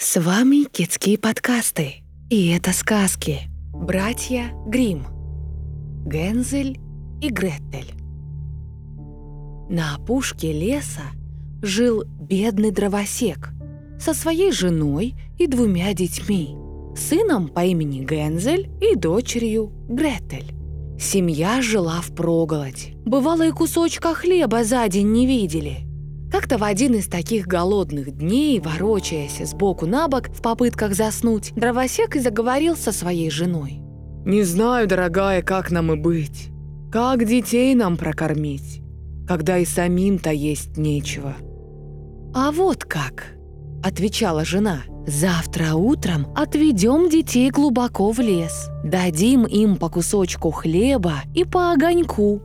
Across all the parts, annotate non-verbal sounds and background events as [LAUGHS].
С вами Китские подкасты. И это сказки. Братья Грим. Гензель и Гретель. На опушке леса жил бедный дровосек со своей женой и двумя детьми, сыном по имени Гензель и дочерью Гретель. Семья жила в проголодь. Бывало и кусочка хлеба за день не видели – как-то в один из таких голодных дней, ворочаясь сбоку на бок в попытках заснуть, дровосек и заговорил со своей женой. «Не знаю, дорогая, как нам и быть. Как детей нам прокормить, когда и самим-то есть нечего?» «А вот как», — отвечала жена. «Завтра утром отведем детей глубоко в лес, дадим им по кусочку хлеба и по огоньку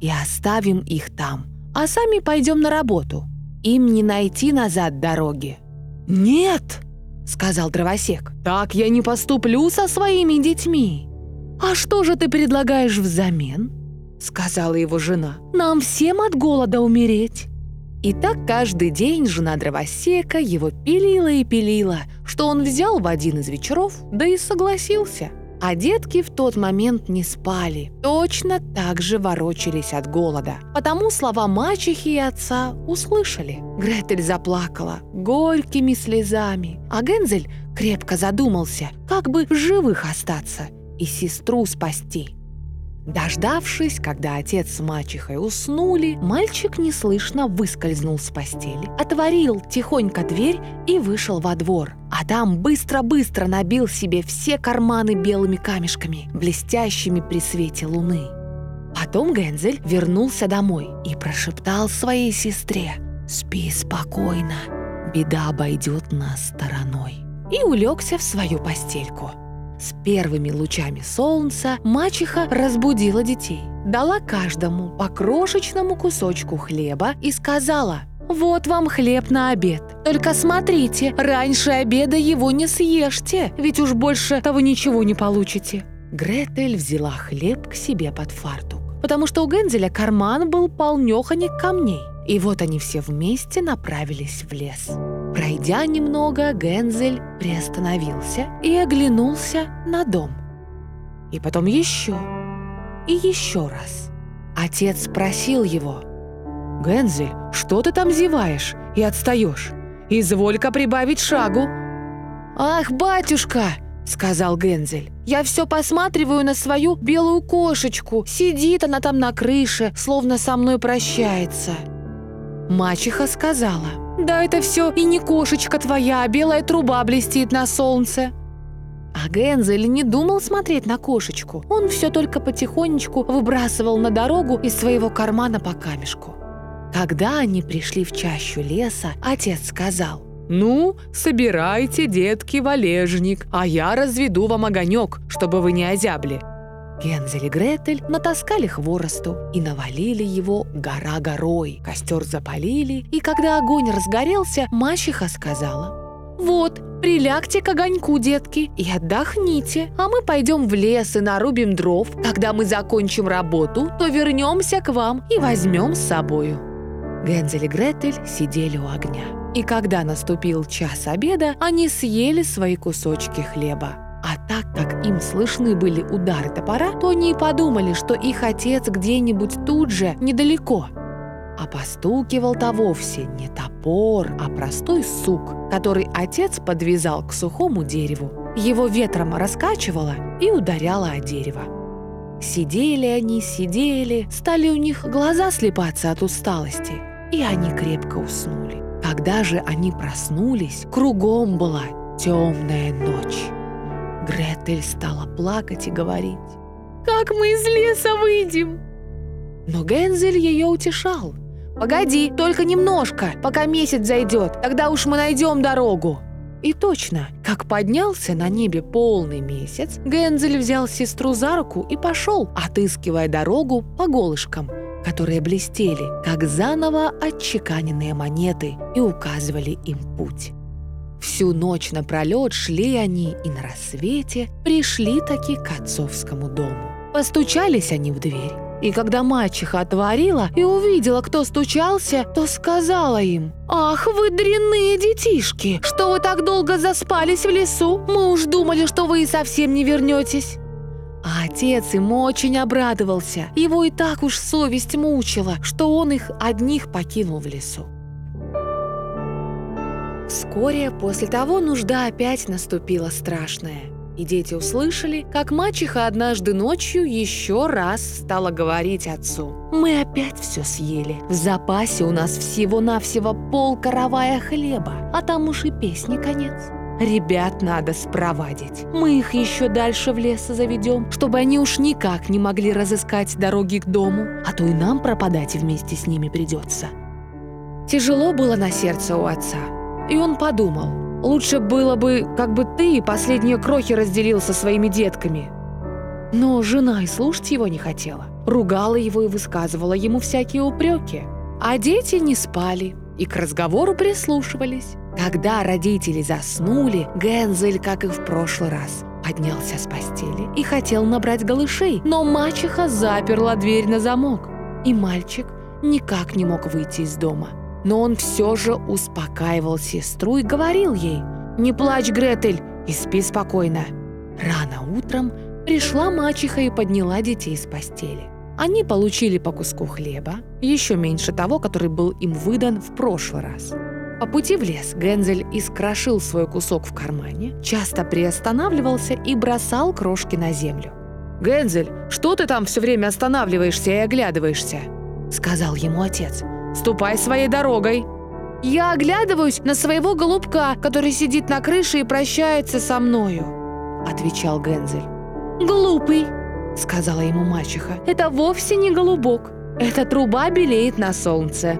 и оставим их там» а сами пойдем на работу. Им не найти назад дороги». «Нет!» — сказал дровосек. «Так я не поступлю со своими детьми». «А что же ты предлагаешь взамен?» — сказала его жена. «Нам всем от голода умереть». И так каждый день жена дровосека его пилила и пилила, что он взял в один из вечеров, да и согласился — а детки в тот момент не спали, точно так же ворочались от голода. Потому слова мачехи и отца услышали. Гретель заплакала горькими слезами, а Гензель крепко задумался, как бы в живых остаться и сестру спасти. Дождавшись, когда отец с мачехой уснули, мальчик неслышно выскользнул с постели, отворил тихонько дверь и вышел во двор. А там быстро-быстро набил себе все карманы белыми камешками, блестящими при свете луны. Потом Гензель вернулся домой и прошептал своей сестре «Спи спокойно, беда обойдет нас стороной» и улегся в свою постельку – с первыми лучами солнца мачеха разбудила детей, дала каждому по крошечному кусочку хлеба и сказала «Вот вам хлеб на обед. Только смотрите, раньше обеда его не съешьте, ведь уж больше того ничего не получите». Гретель взяла хлеб к себе под фартук, потому что у Гензеля карман был полнёхонек камней. И вот они все вместе направились в лес. Пройдя немного, Гензель приостановился и оглянулся на дом. И потом еще и еще раз. Отец спросил его. «Гензель, что ты там зеваешь и отстаешь? Изволь-ка прибавить шагу». «Ах, батюшка!» — сказал Гензель. «Я все посматриваю на свою белую кошечку. Сидит она там на крыше, словно со мной прощается». Мачеха сказала, «Да это все и не кошечка твоя, а белая труба блестит на солнце». А Гензель не думал смотреть на кошечку. Он все только потихонечку выбрасывал на дорогу из своего кармана по камешку. Когда они пришли в чащу леса, отец сказал, «Ну, собирайте, детки, валежник, а я разведу вам огонек, чтобы вы не озябли. Гензель и Гретель натаскали хворосту и навалили его гора горой. Костер запалили, и когда огонь разгорелся, мачеха сказала «Вот, прилягте к огоньку, детки, и отдохните, а мы пойдем в лес и нарубим дров. Когда мы закончим работу, то вернемся к вам и возьмем с собою». Гензель и Гретель сидели у огня. И когда наступил час обеда, они съели свои кусочки хлеба. А так как им слышны были удары топора, то они и подумали, что их отец где-нибудь тут же, недалеко. А постукивал-то вовсе не топор, а простой сук, который отец подвязал к сухому дереву. Его ветром раскачивало и ударяло о дерево. Сидели они, сидели, стали у них глаза слепаться от усталости, и они крепко уснули. Когда же они проснулись, кругом была темная ночь. Гретель стала плакать и говорить. «Как мы из леса выйдем?» Но Гензель ее утешал. «Погоди, только немножко, пока месяц зайдет, тогда уж мы найдем дорогу». И точно, как поднялся на небе полный месяц, Гензель взял сестру за руку и пошел, отыскивая дорогу по голышкам, которые блестели, как заново отчеканенные монеты, и указывали им путь. Всю ночь напролет шли они и на рассвете пришли таки к отцовскому дому. Постучались они в дверь, И когда мачеха отворила и увидела, кто стучался, то сказала им, «Ах, вы дрянные детишки! Что вы так долго заспались в лесу? Мы уж думали, что вы и совсем не вернетесь!» А отец им очень обрадовался. Его и так уж совесть мучила, что он их одних покинул в лесу. Вскоре после того нужда опять наступила страшная. И дети услышали, как мачеха однажды ночью еще раз стала говорить отцу. «Мы опять все съели. В запасе у нас всего-навсего пол каравая хлеба, а там уж и песни конец. Ребят надо спровадить. Мы их еще дальше в лес заведем, чтобы они уж никак не могли разыскать дороги к дому, а то и нам пропадать вместе с ними придется». Тяжело было на сердце у отца, и он подумал – Лучше было бы, как бы ты последние крохи разделил со своими детками. Но жена и слушать его не хотела. Ругала его и высказывала ему всякие упреки. А дети не спали и к разговору прислушивались. Когда родители заснули, Гензель, как и в прошлый раз, поднялся с постели и хотел набрать голышей, но мачеха заперла дверь на замок, и мальчик никак не мог выйти из дома – но он все же успокаивал сестру и говорил ей «Не плачь, Гретель, и спи спокойно». Рано утром пришла мачеха и подняла детей с постели. Они получили по куску хлеба, еще меньше того, который был им выдан в прошлый раз. По пути в лес Гензель искрошил свой кусок в кармане, часто приостанавливался и бросал крошки на землю. «Гензель, что ты там все время останавливаешься и оглядываешься?» — сказал ему отец. Ступай своей дорогой!» «Я оглядываюсь на своего голубка, который сидит на крыше и прощается со мною», — отвечал Гензель. «Глупый», — сказала ему мачеха, — «это вовсе не голубок. Эта труба белеет на солнце».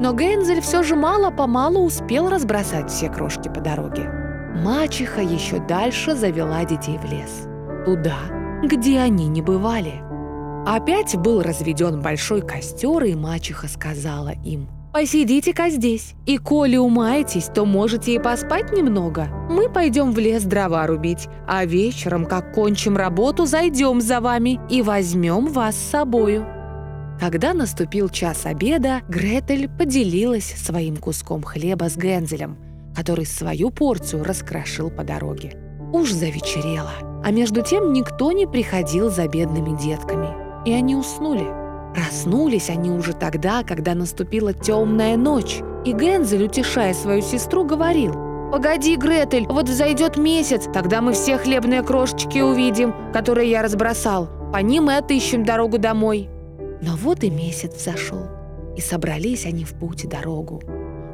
Но Гензель все же мало-помалу успел разбросать все крошки по дороге. Мачеха еще дальше завела детей в лес. Туда, где они не бывали. Опять был разведен большой костер, и мачеха сказала им, «Посидите-ка здесь, и коли умаетесь, то можете и поспать немного. Мы пойдем в лес дрова рубить, а вечером, как кончим работу, зайдем за вами и возьмем вас с собою». Когда наступил час обеда, Гретель поделилась своим куском хлеба с Гензелем, который свою порцию раскрошил по дороге. Уж завечерело, а между тем никто не приходил за бедными детками и они уснули. Проснулись они уже тогда, когда наступила темная ночь, и Гензель, утешая свою сестру, говорил «Погоди, Гретель, вот взойдет месяц, тогда мы все хлебные крошечки увидим, которые я разбросал. По ним и отыщем дорогу домой». Но вот и месяц взошел, и собрались они в путь дорогу.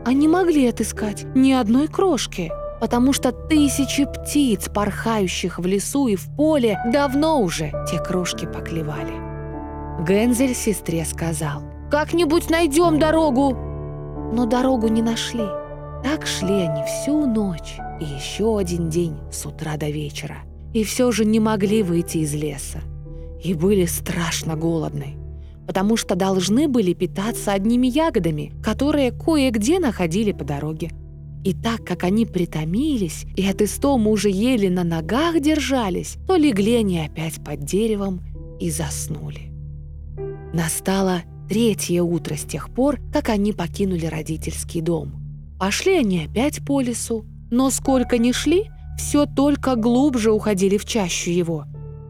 Они могли отыскать ни одной крошки, потому что тысячи птиц, порхающих в лесу и в поле, давно уже те крошки поклевали. Гензель сестре сказал, «Как-нибудь найдем дорогу!» Но дорогу не нашли. Так шли они всю ночь и еще один день с утра до вечера. И все же не могли выйти из леса. И были страшно голодны, потому что должны были питаться одними ягодами, которые кое-где находили по дороге. И так как они притомились и от истома уже еле на ногах держались, то легли они опять под деревом и заснули. Настало третье утро с тех пор, как они покинули родительский дом. Пошли они опять по лесу, но сколько ни шли, все только глубже уходили в чащу его.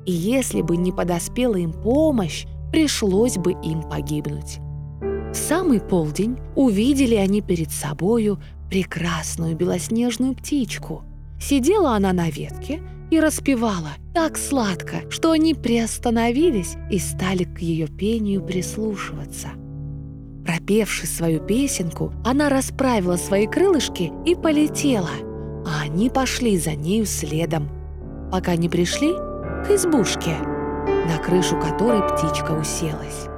И если бы не подоспела им помощь, пришлось бы им погибнуть. В самый полдень увидели они перед собою прекрасную белоснежную птичку. Сидела она на ветке и распевала так сладко, что они приостановились и стали к ее пению прислушиваться. Пропевши свою песенку, она расправила свои крылышки и полетела, а они пошли за нею следом, пока не пришли к избушке, на крышу которой птичка уселась.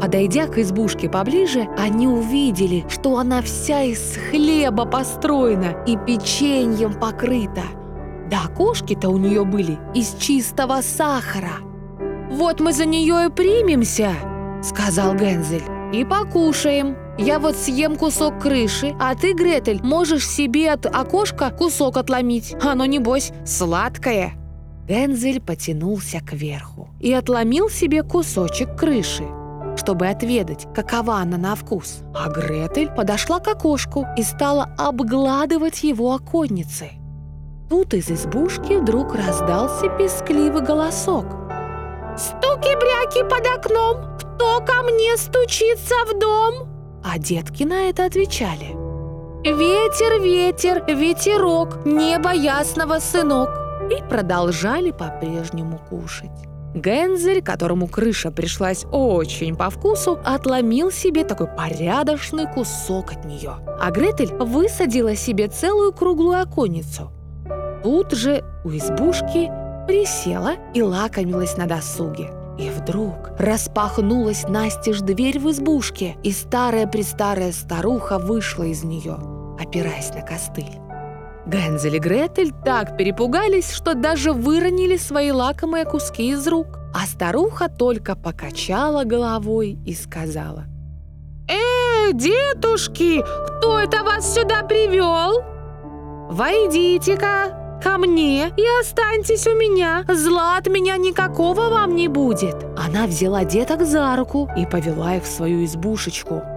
Подойдя к избушке поближе, они увидели, что она вся из хлеба построена и печеньем покрыта – да окошки-то у нее были из чистого сахара. «Вот мы за нее и примемся», — сказал Гензель, — «и покушаем. Я вот съем кусок крыши, а ты, Гретель, можешь себе от окошка кусок отломить. Оно, небось, сладкое». Гензель потянулся кверху и отломил себе кусочек крыши, чтобы отведать, какова она на вкус. А Гретель подошла к окошку и стала обгладывать его оконницы. Тут из избушки вдруг раздался пескливый голосок. «Стуки-бряки под окном! Кто ко мне стучится в дом?» А детки на это отвечали. «Ветер, ветер, ветерок, небо ясного, сынок!» И продолжали по-прежнему кушать. Гензель, которому крыша пришлась очень по вкусу, отломил себе такой порядочный кусок от нее. А Гретель высадила себе целую круглую оконницу. Тут же у избушки присела и лакомилась на досуге. И вдруг распахнулась настежь дверь в избушке, и старая-престарая старуха вышла из нее, опираясь на костыль. Гензель и Гретель так перепугались, что даже выронили свои лакомые куски из рук. А старуха только покачала головой и сказала. «Э, детушки, кто это вас сюда привел? Войдите-ка ко мне и останьтесь у меня. Зла от меня никакого вам не будет». Она взяла деток за руку и повела их в свою избушечку –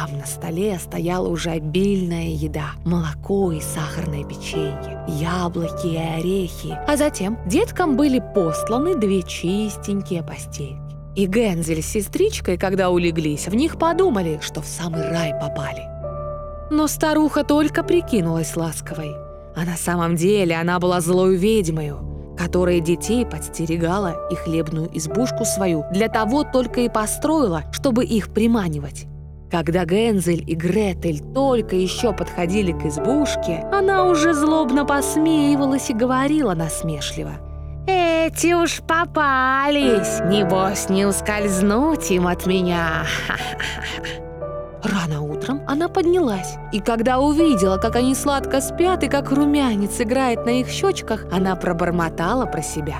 там на столе стояла уже обильная еда. Молоко и сахарное печенье, яблоки и орехи. А затем деткам были посланы две чистенькие постельки. И Гензель с сестричкой, когда улеглись, в них подумали, что в самый рай попали. Но старуха только прикинулась ласковой. А на самом деле она была злой ведьмою, которая детей подстерегала и хлебную избушку свою для того только и построила, чтобы их приманивать. Когда Гензель и Гретель только еще подходили к избушке, она уже злобно посмеивалась и говорила насмешливо. «Эти уж попались! Небось, не ускользнуть им от меня!» [LAUGHS] Рано утром она поднялась, и когда увидела, как они сладко спят и как румянец играет на их щечках, она пробормотала про себя.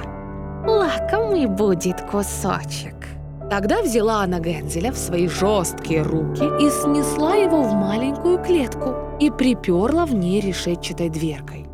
«Лакомый будет кусочек!» Тогда взяла она Гензеля в свои жесткие руки и снесла его в маленькую клетку и приперла в ней решетчатой дверкой.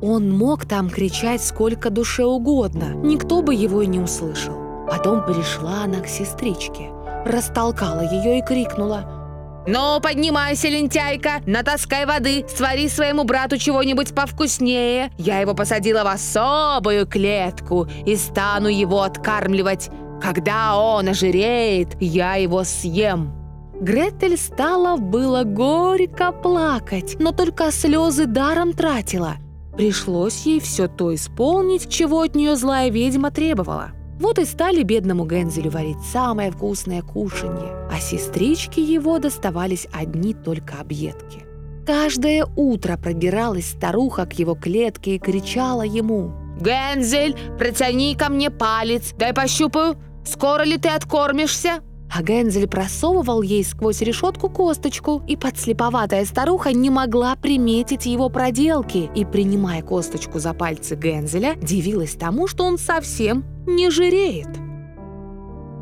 Он мог там кричать сколько душе угодно, никто бы его и не услышал. Потом пришла она к сестричке, растолкала ее и крикнула «Ну, поднимайся, лентяйка, натаскай воды, свари своему брату чего-нибудь повкуснее. Я его посадила в особую клетку и стану его откармливать. Когда он ожиреет, я его съем». Гретель стала было горько плакать, но только слезы даром тратила. Пришлось ей все то исполнить, чего от нее злая ведьма требовала. Вот и стали бедному Гензелю варить самое вкусное кушанье, а сестричке его доставались одни только объедки. Каждое утро пробиралась старуха к его клетке и кричала ему «Гензель, протяни ко мне палец, дай пощупаю, Скоро ли ты откормишься?» А Гензель просовывал ей сквозь решетку косточку, и подслеповатая старуха не могла приметить его проделки и, принимая косточку за пальцы Гензеля, дивилась тому, что он совсем не жиреет.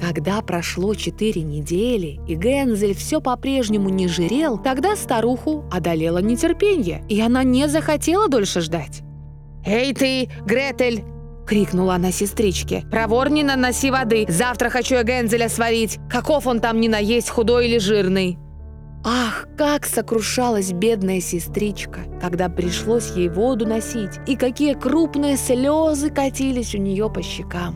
Когда прошло четыре недели, и Гензель все по-прежнему не жирел, тогда старуху одолело нетерпение, и она не захотела дольше ждать. «Эй ты, Гретель, крикнула она сестричке. «Проворни наноси воды! Завтра хочу я Гензеля сварить! Каков он там ни наесть, худой или жирный!» Ах, как сокрушалась бедная сестричка, когда пришлось ей воду носить, и какие крупные слезы катились у нее по щекам.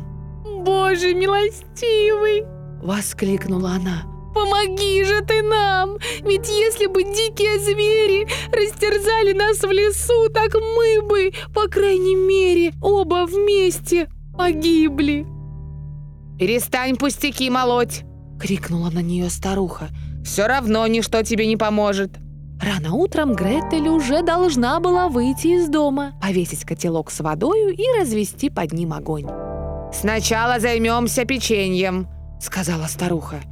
«Боже милостивый!» — воскликнула она. Помоги же ты нам! Ведь если бы дикие звери растерзали нас в лесу, так мы бы, по крайней мере, оба вместе погибли!» «Перестань пустяки молоть!» — крикнула на нее старуха. «Все равно ничто тебе не поможет!» Рано утром Гретель уже должна была выйти из дома, повесить котелок с водою и развести под ним огонь. «Сначала займемся печеньем», — сказала старуха.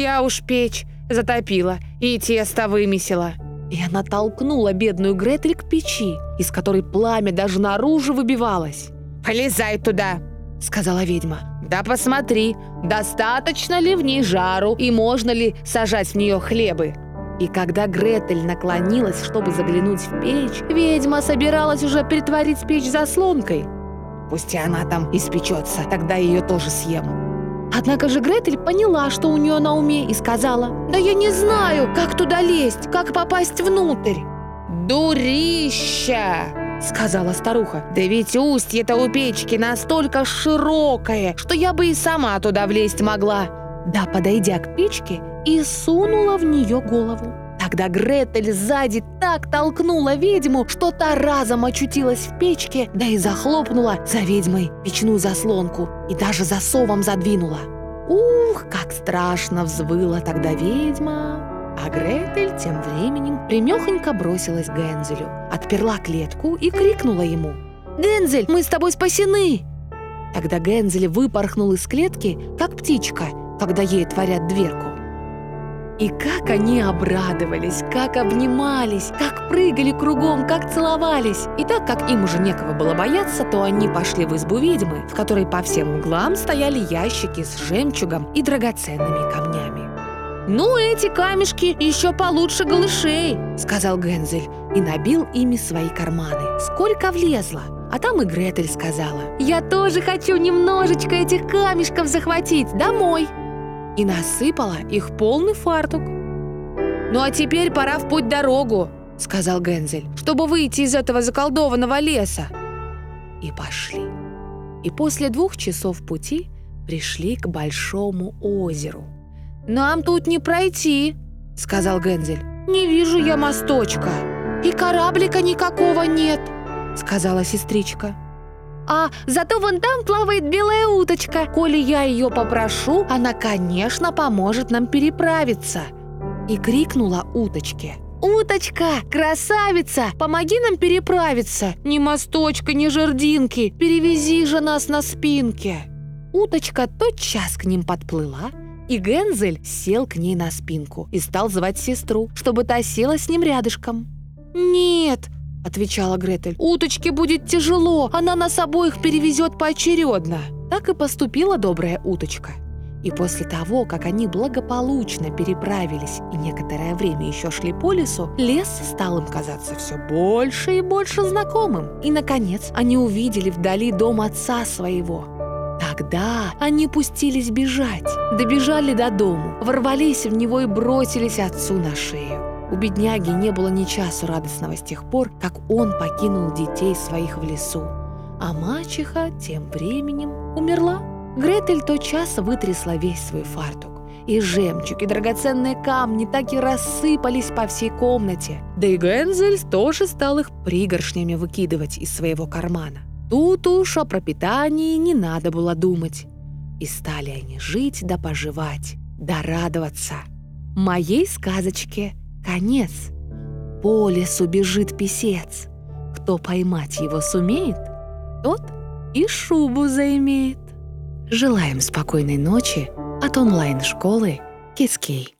Я уж печь затопила и тесто вымесила». И она толкнула бедную Гретель к печи, из которой пламя даже наружу выбивалось. «Полезай туда!» — сказала ведьма. «Да посмотри, достаточно ли в ней жару и можно ли сажать в нее хлебы». И когда Гретель наклонилась, чтобы заглянуть в печь, ведьма собиралась уже притворить печь заслонкой. Пусть и она там испечется, тогда ее тоже съем. Однако же Гретель поняла, что у нее на уме, и сказала, «Да я не знаю, как туда лезть, как попасть внутрь». «Дурища!» — сказала старуха. «Да ведь устье-то у печки настолько широкое, что я бы и сама туда влезть могла». Да, подойдя к печке, и сунула в нее голову. Тогда Гретель сзади так толкнула ведьму, что та разом очутилась в печке, да и захлопнула за ведьмой печную заслонку и даже засовом задвинула. Ух, как страшно взвыла тогда ведьма! А Гретель тем временем примехонько бросилась к Гензелю, отперла клетку и крикнула ему. «Гензель, мы с тобой спасены!» Тогда Гензель выпорхнул из клетки, как птичка, когда ей творят дверку. И как они обрадовались, как обнимались, как прыгали кругом, как целовались. И так как им уже некого было бояться, то они пошли в избу ведьмы, в которой по всем углам стояли ящики с жемчугом и драгоценными камнями. «Ну, эти камешки еще получше голышей», — сказал Гензель и набил ими свои карманы. Сколько влезло! А там и Гретель сказала, «Я тоже хочу немножечко этих камешков захватить домой!» И насыпала их полный фартук. «Ну а теперь пора в путь-дорогу», — сказал Гензель, «чтобы выйти из этого заколдованного леса». И пошли. И после двух часов пути пришли к большому озеру. «Нам тут не пройти», — сказал Гензель. «Не вижу я мосточка. И кораблика никакого нет», — сказала сестричка. А зато вон там плавает белая уточка. Коли я ее попрошу, она, конечно, поможет нам переправиться. И крикнула уточке. «Уточка, красавица, помоги нам переправиться! Ни мосточка, ни жердинки, перевези же нас на спинке!» Уточка тотчас к ним подплыла, и Гензель сел к ней на спинку и стал звать сестру, чтобы та села с ним рядышком. «Нет, отвечала Гретель. «Уточке будет тяжело, она нас обоих перевезет поочередно». Так и поступила добрая уточка. И после того, как они благополучно переправились и некоторое время еще шли по лесу, лес стал им казаться все больше и больше знакомым. И, наконец, они увидели вдали дом отца своего. Тогда они пустились бежать, добежали до дому, ворвались в него и бросились отцу на шею. У бедняги не было ни часу радостного с тех пор, как он покинул детей своих в лесу. А мачеха тем временем умерла. Гретель тотчас вытрясла весь свой фартук. И жемчуг, и драгоценные камни так и рассыпались по всей комнате. Да и Гензель тоже стал их пригоршнями выкидывать из своего кармана. Тут уж о пропитании не надо было думать. И стали они жить да поживать, да радоваться. Моей сказочке – конец. По лесу бежит писец. Кто поймать его сумеет, тот и шубу заимеет. Желаем спокойной ночи от онлайн-школы Кискей.